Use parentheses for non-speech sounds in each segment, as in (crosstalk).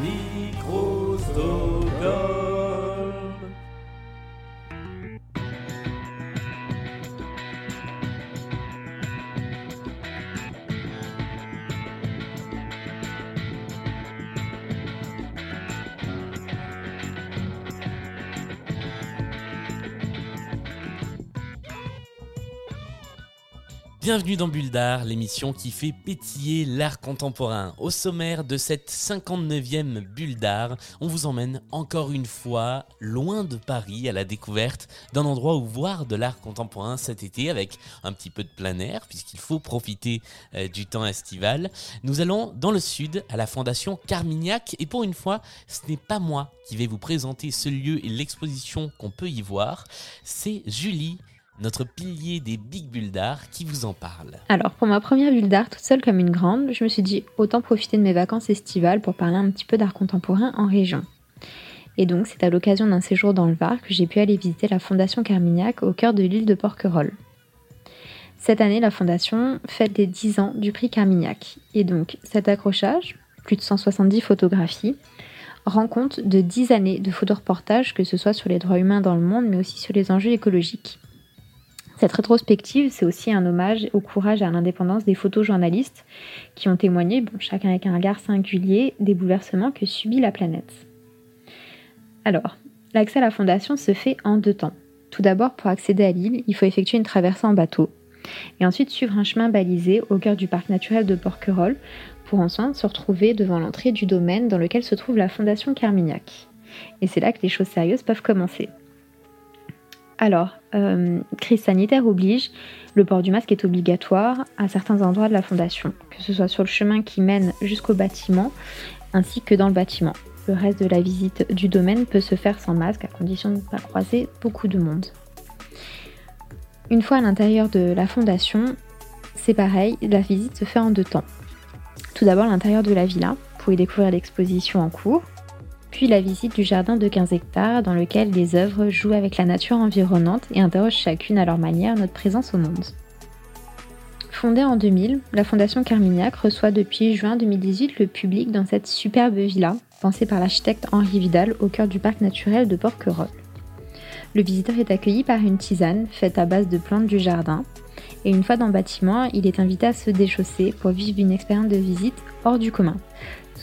Microsoft. Bienvenue dans Bulle l'émission qui fait pétiller l'art contemporain. Au sommaire de cette 59e Bulle d'Art, on vous emmène encore une fois loin de Paris à la découverte d'un endroit où voir de l'art contemporain cet été avec un petit peu de plein air puisqu'il faut profiter euh, du temps estival. Nous allons dans le sud à la Fondation Carmignac et pour une fois, ce n'est pas moi qui vais vous présenter ce lieu et l'exposition qu'on peut y voir, c'est Julie notre pilier des Big Bulles qui vous en parle. Alors, pour ma première bulle d'art, toute seule comme une grande, je me suis dit autant profiter de mes vacances estivales pour parler un petit peu d'art contemporain en région. Et donc, c'est à l'occasion d'un séjour dans le Var que j'ai pu aller visiter la Fondation Carmignac au cœur de l'île de Porquerolles. Cette année, la Fondation fête les 10 ans du prix Carmignac. Et donc, cet accrochage, plus de 170 photographies, rend compte de 10 années de photoreportages, que ce soit sur les droits humains dans le monde, mais aussi sur les enjeux écologiques. Cette rétrospective, c'est aussi un hommage au courage et à l'indépendance des photojournalistes qui ont témoigné, bon, chacun avec un regard singulier, des bouleversements que subit la planète. Alors, l'accès à la fondation se fait en deux temps. Tout d'abord, pour accéder à l'île, il faut effectuer une traversée en bateau, et ensuite suivre un chemin balisé au cœur du parc naturel de Porquerolles, pour ensuite se retrouver devant l'entrée du domaine dans lequel se trouve la fondation Carmignac. Et c'est là que les choses sérieuses peuvent commencer. Alors, euh, crise sanitaire oblige, le port du masque est obligatoire à certains endroits de la fondation, que ce soit sur le chemin qui mène jusqu'au bâtiment, ainsi que dans le bâtiment. Le reste de la visite du domaine peut se faire sans masque, à condition de ne pas croiser beaucoup de monde. Une fois à l'intérieur de la fondation, c'est pareil, la visite se fait en deux temps. Tout d'abord l'intérieur de la villa, pour y découvrir l'exposition en cours, puis la visite du jardin de 15 hectares dans lequel les œuvres jouent avec la nature environnante et interrogent chacune à leur manière notre présence au monde. Fondée en 2000, la Fondation Carmignac reçoit depuis juin 2018 le public dans cette superbe villa, pensée par l'architecte Henri Vidal au cœur du parc naturel de Porquerolles. Le visiteur est accueilli par une tisane faite à base de plantes du jardin, et une fois dans le bâtiment, il est invité à se déchausser pour vivre une expérience de visite hors du commun,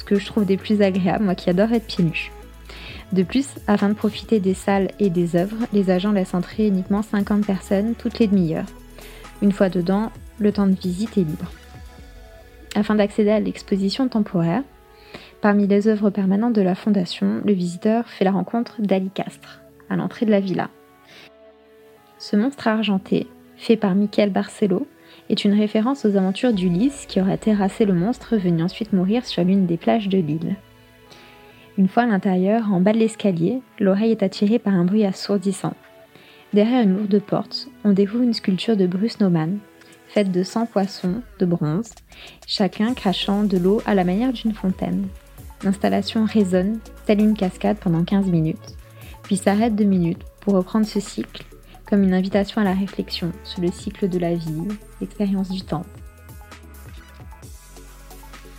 que je trouve des plus agréables, moi qui adore être pieds nus. De plus, afin de profiter des salles et des œuvres, les agents laissent entrer uniquement 50 personnes toutes les demi-heures. Une fois dedans, le temps de visite est libre. Afin d'accéder à l'exposition temporaire, parmi les œuvres permanentes de la Fondation, le visiteur fait la rencontre d'Ali Castre, à l'entrée de la villa. Ce monstre argenté, fait par Michael Barcelo, est une référence aux aventures d'Ulysse qui aurait terrassé le monstre venu ensuite mourir sur l'une des plages de l'île. Une fois à l'intérieur, en bas de l'escalier, l'oreille est attirée par un bruit assourdissant. Derrière une lourde porte, on découvre une sculpture de Bruce Nauman, faite de 100 poissons de bronze, chacun crachant de l'eau à la manière d'une fontaine. L'installation résonne, telle une cascade pendant 15 minutes, puis s'arrête deux minutes pour reprendre ce cycle comme une invitation à la réflexion sur le cycle de la vie, l'expérience du temps.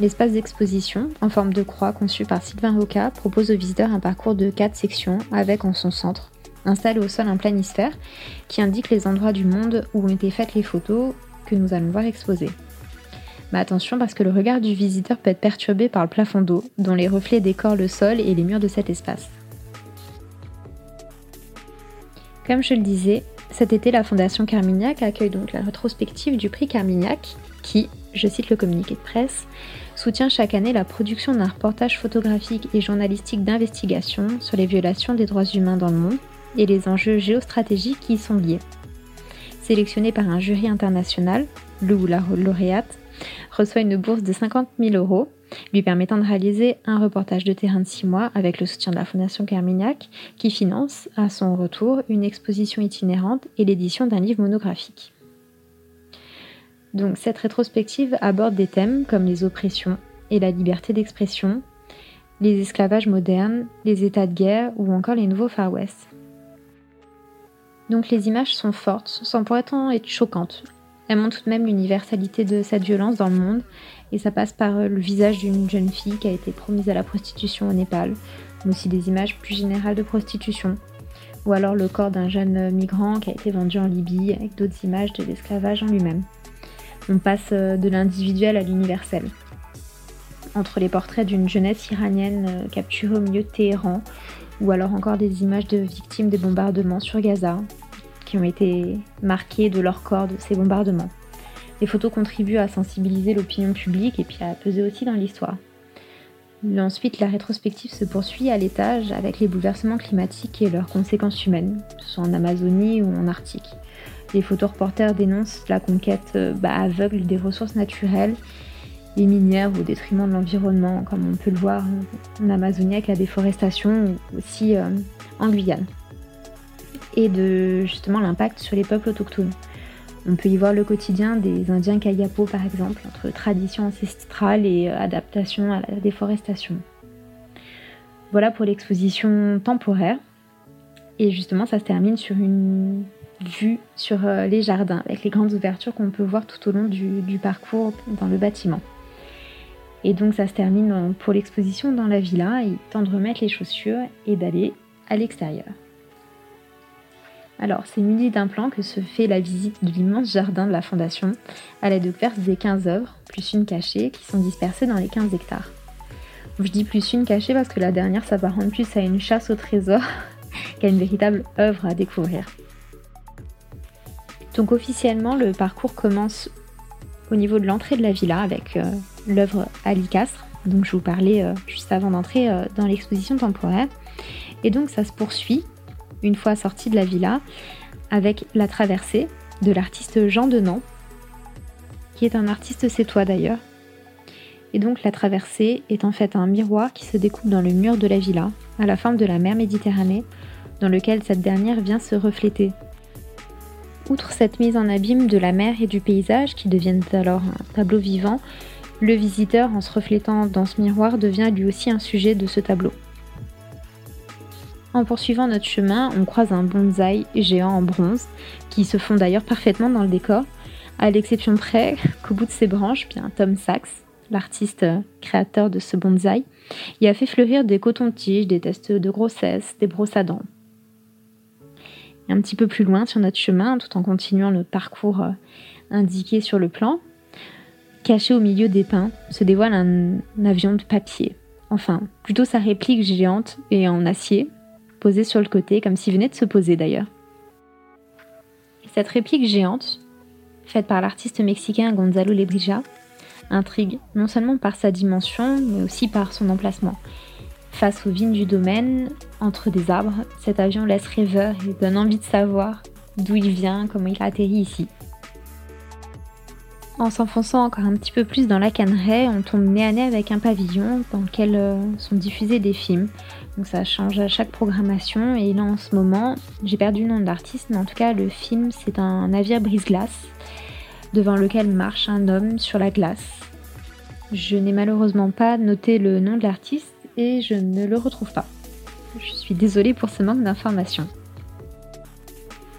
L'espace d'exposition, en forme de croix conçu par Sylvain Roca, propose aux visiteurs un parcours de quatre sections avec en son centre, installé au sol un planisphère qui indique les endroits du monde où ont été faites les photos que nous allons voir exposées. Mais attention parce que le regard du visiteur peut être perturbé par le plafond d'eau, dont les reflets décorent le sol et les murs de cet espace. Comme je le disais, cet été, la Fondation Carmignac accueille donc la rétrospective du prix Carmignac, qui, je cite le communiqué de presse, soutient chaque année la production d'un reportage photographique et journalistique d'investigation sur les violations des droits humains dans le monde et les enjeux géostratégiques qui y sont liés. Sélectionné par un jury international, le ou la lauréate reçoit une bourse de 50 000 euros lui permettant de réaliser un reportage de terrain de six mois avec le soutien de la Fondation Carmignac, qui finance à son retour une exposition itinérante et l'édition d'un livre monographique. Donc cette rétrospective aborde des thèmes comme les oppressions et la liberté d'expression, les esclavages modernes, les états de guerre ou encore les nouveaux Far West. Donc les images sont fortes, sans pour autant être choquantes. Elle montre tout de même l'universalité de cette violence dans le monde, et ça passe par le visage d'une jeune fille qui a été promise à la prostitution au Népal, mais aussi des images plus générales de prostitution, ou alors le corps d'un jeune migrant qui a été vendu en Libye, avec d'autres images de l'esclavage en lui-même. On passe de l'individuel à l'universel. Entre les portraits d'une jeunesse iranienne capturée au milieu de Téhéran, ou alors encore des images de victimes des bombardements sur Gaza, qui ont été marquées de leur corps de ces bombardements. Les photos contribuent à sensibiliser l'opinion publique et puis à peser aussi dans l'histoire. Ensuite, la rétrospective se poursuit à l'étage avec les bouleversements climatiques et leurs conséquences humaines, que ce soit en Amazonie ou en Arctique. Les photoreporters dénoncent la conquête euh, bah, aveugle des ressources naturelles, les minières au détriment de l'environnement, comme on peut le voir en Amazonie avec la déforestation ou aussi euh, en Guyane. Et de justement l'impact sur les peuples autochtones. On peut y voir le quotidien des Indiens Kayapo par exemple, entre tradition ancestrale et euh, adaptation à la déforestation. Voilà pour l'exposition temporaire. Et justement, ça se termine sur une vue sur euh, les jardins, avec les grandes ouvertures qu'on peut voir tout au long du, parcours dans le bâtiment. Et donc ça se termine pour l'exposition dans la villa, il temps de remettre les chaussures et d'aller à l'extérieur. Alors, c'est muni d'un plan que se fait la visite de l'immense jardin de la Fondation, à la découverte des 15 œuvres, plus une cachée, qui sont dispersées dans les 15 hectares. Je dis plus une cachée parce que la dernière s'apparente plus à une chasse au trésor (laughs) qu'à une véritable œuvre à découvrir. Donc officiellement, le parcours commence au niveau de l'entrée de la villa avec euh, l'œuvre Ali Castres, dont je vous parlais euh, juste avant d'entrer euh, dans l'exposition temporaire. Et donc ça se poursuit une fois sorti de la villa, avec La Traversée de l'artiste Jean Denan, qui est un artiste sétois d'ailleurs. Et donc La Traversée est en fait un miroir qui se découpe dans le mur de la villa, à la forme de la mer Méditerranée, dans lequel cette dernière vient se refléter. Outre cette mise en abîme de la mer et du paysage, qui deviennent alors un tableau vivant, le visiteur, en se reflétant dans ce miroir, devient lui aussi un sujet de ce tableau. En poursuivant notre chemin, on croise un bonsaï géant en bronze, qui se fond d'ailleurs parfaitement dans le décor, à l'exception près qu'au bout de ses branches, bien Tom Sachs, l'artiste créateur de ce bonsaï, y a fait fleurir des cotons-tiges, des tests de grossesse, des brosses à dents. un petit peu plus loin sur notre chemin, tout en continuant le parcours euh, indiqué sur le plan, caché au milieu des pins, se dévoile un avion de papier. Enfin, plutôt sa réplique géante et en acier, posé sur le côté, comme s'il venait de se poser d'ailleurs. Cette réplique géante, faite par l'artiste mexicain Gonzalo Lebrija, intrigue non seulement par sa dimension, mais aussi par son emplacement. Face aux vignes du domaine, entre des arbres, cet avion laisse rêveur et donne envie de savoir d'où il vient, comment il a atterri ici. En s'enfonçant encore un petit peu plus dans la canneraie, on tombe nez à nez avec un pavillon dans lequel euh, sont diffusés des films. Donc ça change à chaque programmation et là en ce moment, j'ai perdu le nom de l'artiste, mais en tout cas le film c'est un navire brise-glace devant lequel marche un homme sur la glace. Je n'ai malheureusement pas noté le nom de l'artiste et je ne le retrouve pas. Je suis désolée pour ce manque d'informations.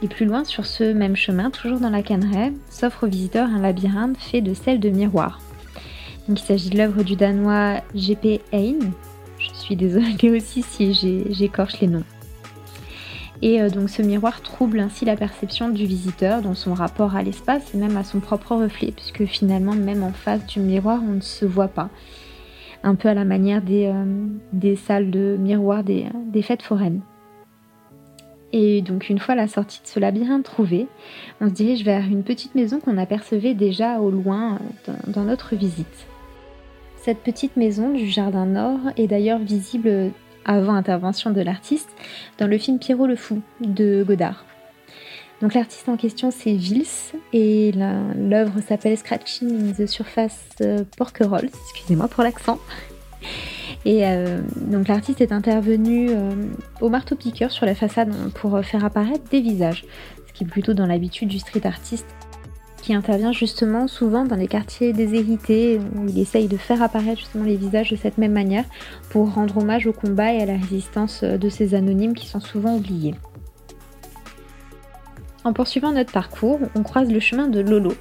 Et plus loin sur ce même chemin, toujours dans la canneraie, s'offre aux visiteurs un labyrinthe fait de sel de miroirs. il s'agit de l'œuvre du danois G.P. Hein. Je suis désolée (laughs) aussi si j'écorche les noms. Et euh, donc ce miroir trouble ainsi la perception du visiteur dans son rapport à l'espace et même à son propre reflet, puisque finalement même en face du miroir on ne se voit pas. Un peu à la manière des, euh, salles de miroirs des fêtes foraines. Et donc une fois la sortie de ce labyrinthe trouvée, on se dirige vers une petite maison qu'on apercevait déjà au loin dans notre visite. Cette petite maison du Jardin Nord est d'ailleurs visible avant intervention de l'artiste dans le film Pierrot le Fou de Godard. Donc l'artiste en question c'est Vils et l'œuvre s'appelle Scratching the Surface euh, Porquerolles, excusez-moi pour l'accent. Et euh, donc l'artiste est intervenu euh, au marteau-piqueur sur la façade pour euh, faire apparaître des visages, ce qui est plutôt dans l'habitude du street artiste qui intervient justement souvent dans les quartiers déshérités où il essaye de faire apparaître justement les visages de cette même manière pour rendre hommage au combat et à la résistance de ces anonymes qui sont souvent oubliés. En poursuivant notre parcours, on croise le chemin de Lolo,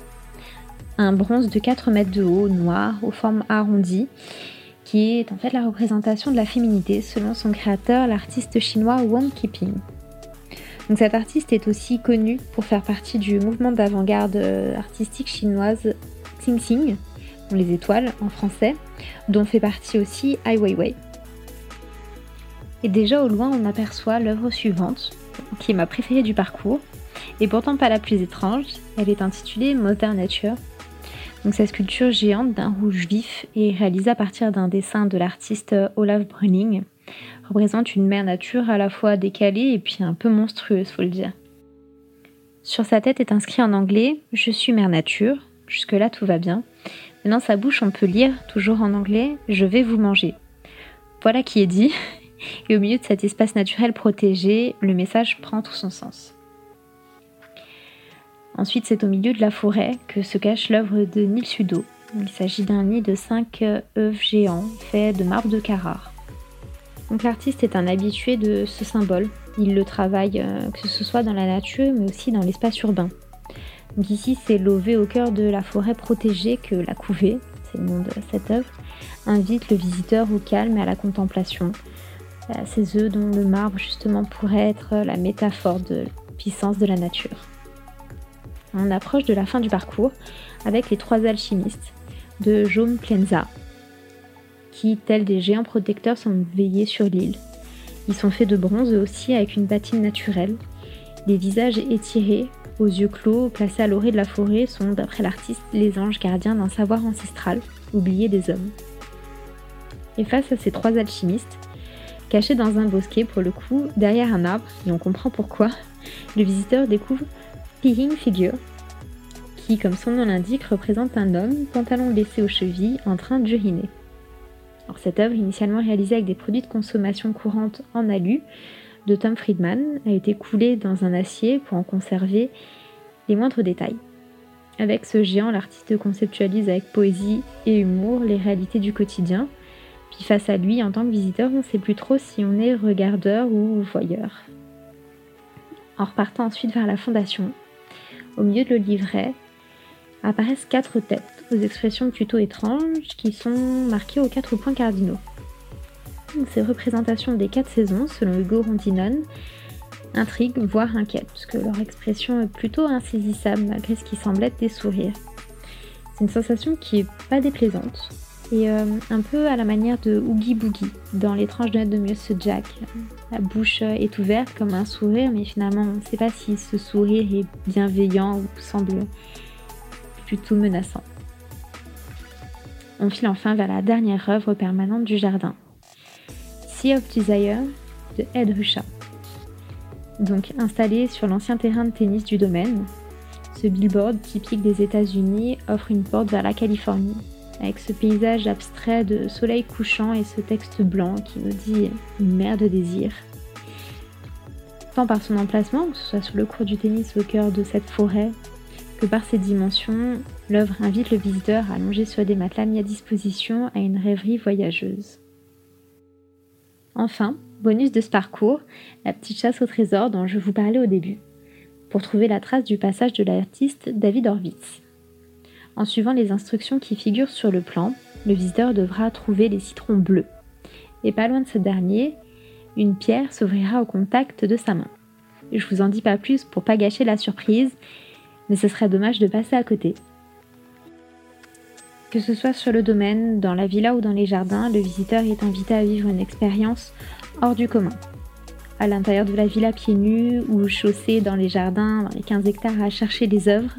un bronze de 4 mètres de haut, noir, aux formes arrondies, qui est en fait la représentation de la féminité selon son créateur, l'artiste chinois Wang Qiping. Donc cet artiste est aussi connu pour faire partie du mouvement d'avant-garde euh, artistique chinoise Xing Xing, les étoiles en français, dont fait partie aussi Ai Weiwei. Et déjà au loin, on aperçoit l'œuvre suivante, qui est ma préférée du parcours, et pourtant pas la plus étrange. Elle est intitulée Mother Nature. Donc sa sculpture géante d'un rouge vif et réalisée à partir d'un dessin de l'artiste Olaf Brunning représente une mère nature à la fois décalée et puis un peu monstrueuse, faut le dire. Sur sa tête est inscrit en anglais Je suis mère nature. Jusque-là, tout va bien. Mais dans sa bouche, on peut lire, toujours en anglais, Je vais vous manger. Voilà qui est dit. (laughs) Et au milieu de cet espace naturel protégé, le message prend tout son sens. Ensuite, c'est au milieu de la forêt que se cache l'œuvre de Nil Sudo. Il s'agit d'un nid de cinq œufs géants faits de marbre de Carrare. Donc l'artiste est un habitué de ce symbole. Il le travaille euh, que ce soit dans la nature mais aussi dans l'espace urbain. Donc ici, c'est lové au cœur de la forêt protégée que la couvée, c'est le nom de cette œuvre, invite le visiteur au calme et à la contemplation. Euh, ces œufs dont le marbre justement pourrait être la métaphore de la puissance de la nature. On approche de la fin du parcours avec les trois alchimistes de Jaume Plenza, qui, tels des géants protecteurs, sont veillés sur l'île. Ils sont faits de bronze aussi avec une patine naturelle. Les visages étirés, aux yeux clos, placés à l'orée de la forêt, sont, d'après l'artiste, les anges gardiens d'un savoir ancestral, oublié des hommes. Et face à ces trois alchimistes, cachés dans un bosquet pour le coup, derrière un arbre, et on comprend pourquoi, le visiteur découvre Peeing Figure, qui, comme son nom l'indique, représente un homme, pantalon laissé aux chevilles, en train d'uriner. Cette œuvre, initialement réalisée avec des produits de consommation courante en alu, de Tom Friedman, a été coulée dans un acier pour en conserver les moindres détails. Avec ce géant, l'artiste conceptualise avec poésie et humour les réalités du quotidien. Puis face à lui, en tant que visiteur, on ne sait plus trop si on est regardeur ou voyeur. En repartant ensuite vers la fondation, au milieu de le livret, apparaissent quatre têtes aux expressions plutôt étranges qui sont marquées aux quatre points cardinaux. Ces représentations des quatre saisons, selon Hugo Rondinon, intriguent, voire inquiètent, puisque leur expression est plutôt insaisissable malgré ce qui semble être des sourires. C'est une sensation qui est pas déplaisante, et euh, un peu à la manière de Oogie Boogie dans l'étrange note de Monsieur Jack. La bouche est ouverte comme un sourire, mais finalement on ne sait pas si ce sourire est bienveillant ou semble plutôt menaçant. On file enfin vers la dernière œuvre permanente du jardin, Sea of Desire de Ed Ruscha. Donc installé sur l'ancien terrain de tennis du domaine, ce billboard typique des États-Unis offre une porte vers la Californie, avec ce paysage abstrait de soleil couchant et ce texte blanc qui nous dit une mer de désir. Tant par son emplacement, que ce soit sur le cours du tennis au cœur de cette forêt, que par ses dimensions, l'œuvre invite le visiteur à allonger sur des matelas mis à disposition à une rêverie voyageuse. Enfin, bonus de ce parcours, la petite chasse au trésor dont je vous parlais au début, pour trouver la trace du passage de l'artiste David Horvitz. En suivant les instructions qui figurent sur le plan, le visiteur devra trouver les citrons bleus. Et pas loin de ce dernier, une pierre s'ouvrira au contact de sa main. Je vous en dis pas plus pour pas gâcher la surprise, mais ce serait dommage de passer à côté. Que ce soit sur le domaine, dans la villa ou dans les jardins, le visiteur est invité à vivre une expérience hors du commun. À l'intérieur de la villa pieds nus ou chaussé dans les jardins, dans les 15 hectares à chercher des œuvres,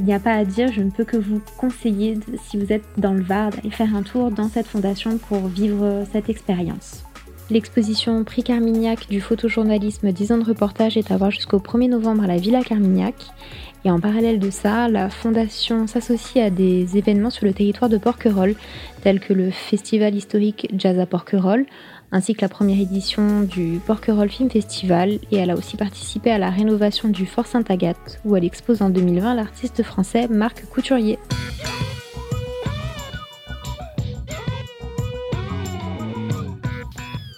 il n'y a pas à dire, je ne peux que vous conseiller, si vous êtes dans le Var, d'aller faire un tour dans cette fondation pour vivre cette expérience. L'exposition Prix Carmignac du photojournalisme 10 ans de reportage est à voir jusqu'au 1er novembre à la Villa Carmignac. Et en parallèle de ça, la fondation s'associe à des événements sur le territoire de Porquerolles, tels que le festival historique Jazz à Porquerolles, ainsi que la première édition du Porquerolles Film Festival. Et elle a aussi participé à la rénovation du Fort Sainte-Agathe, où elle expose en 2020 l'artiste français Marc Couturier.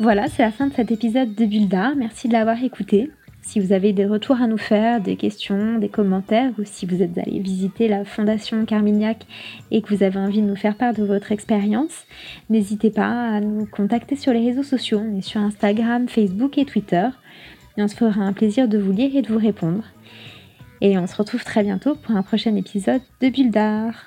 Voilà, c'est la fin de cet épisode de Bulda. Merci de l'avoir écouté. Si vous avez des retours à nous faire, des questions, des commentaires, ou si vous êtes allé visiter la Fondation Carmignac et que vous avez envie de nous faire part de votre expérience, n'hésitez pas à nous contacter sur les réseaux sociaux. On est sur Instagram, Facebook et Twitter. Et on se fera un plaisir de vous lire et de vous répondre. Et on se retrouve très bientôt pour un prochain épisode de Bulle d'art.